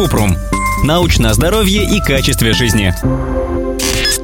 Купрум. Научное здоровье и качестве жизни.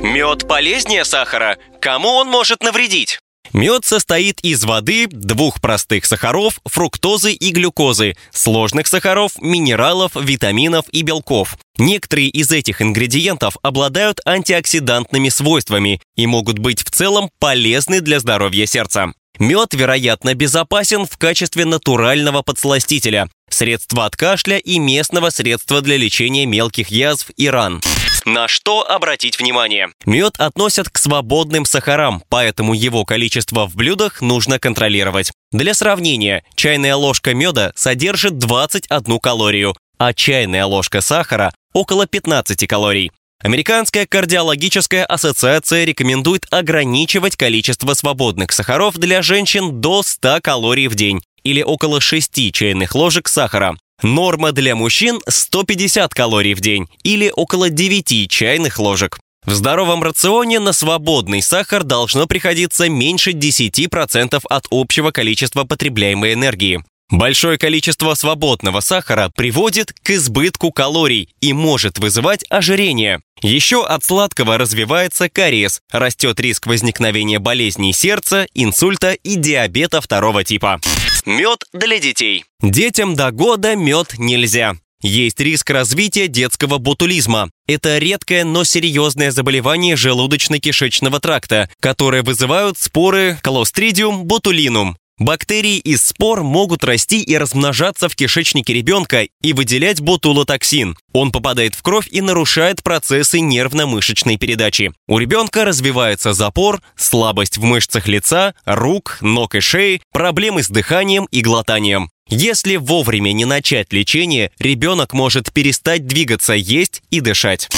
Мед полезнее сахара? Кому он может навредить? Мед состоит из воды, двух простых сахаров, фруктозы и глюкозы, сложных сахаров, минералов, витаминов и белков. Некоторые из этих ингредиентов обладают антиоксидантными свойствами и могут быть в целом полезны для здоровья сердца. Мед, вероятно, безопасен в качестве натурального подсластителя, средства от кашля и местного средства для лечения мелких язв и ран. На что обратить внимание? Мед относят к свободным сахарам, поэтому его количество в блюдах нужно контролировать. Для сравнения, чайная ложка меда содержит 21 калорию, а чайная ложка сахара – около 15 калорий. Американская кардиологическая ассоциация рекомендует ограничивать количество свободных сахаров для женщин до 100 калорий в день или около 6 чайных ложек сахара. Норма для мужчин 150 калорий в день или около 9 чайных ложек. В здоровом рационе на свободный сахар должно приходиться меньше 10% от общего количества потребляемой энергии. Большое количество свободного сахара приводит к избытку калорий и может вызывать ожирение. Еще от сладкого развивается кариес, растет риск возникновения болезней сердца, инсульта и диабета второго типа. Мед для детей. Детям до года мед нельзя. Есть риск развития детского ботулизма. Это редкое, но серьезное заболевание желудочно-кишечного тракта, которое вызывают споры Clostridium botulinum. Бактерии из спор могут расти и размножаться в кишечнике ребенка и выделять ботулотоксин. Он попадает в кровь и нарушает процессы нервно-мышечной передачи. У ребенка развивается запор, слабость в мышцах лица, рук, ног и шеи, проблемы с дыханием и глотанием. Если вовремя не начать лечение, ребенок может перестать двигаться, есть и дышать.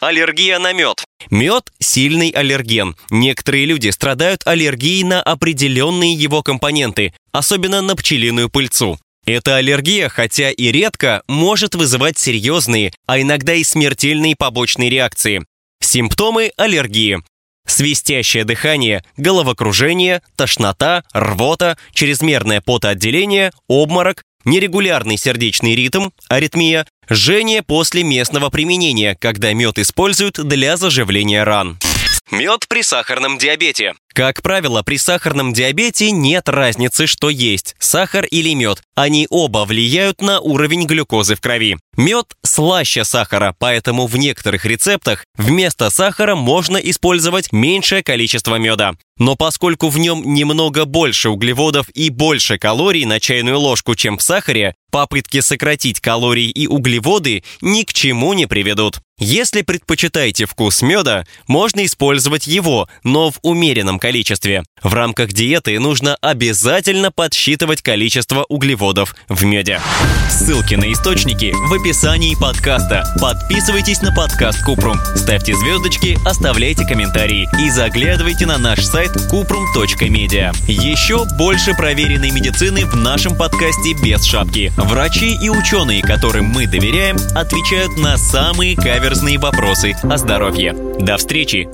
Аллергия на мед. Мед – сильный аллерген. Некоторые люди страдают аллергией на определенные его компоненты, особенно на пчелиную пыльцу. Эта аллергия, хотя и редко, может вызывать серьезные, а иногда и смертельные побочные реакции. Симптомы аллергии. Свистящее дыхание, головокружение, тошнота, рвота, чрезмерное потоотделение, обморок, нерегулярный сердечный ритм, аритмия, жжение после местного применения, когда мед используют для заживления ран. Мед при сахарном диабете. Как правило, при сахарном диабете нет разницы, что есть – сахар или мед. Они оба влияют на уровень глюкозы в крови. Мед слаще сахара, поэтому в некоторых рецептах вместо сахара можно использовать меньшее количество меда. Но поскольку в нем немного больше углеводов и больше калорий на чайную ложку, чем в сахаре, попытки сократить калории и углеводы ни к чему не приведут. Если предпочитаете вкус меда, можно использовать его, но в умеренном количестве. В рамках диеты нужно обязательно подсчитывать количество углеводов в меде. Ссылки на источники в описании подкаста. Подписывайтесь на подкаст Купрум, ставьте звездочки, оставляйте комментарии и заглядывайте на наш сайт kuprum.media. Еще больше проверенной медицины в нашем подкасте без шапки. Врачи и ученые, которым мы доверяем, отвечают на самые каверзные вопросы о здоровье. До встречи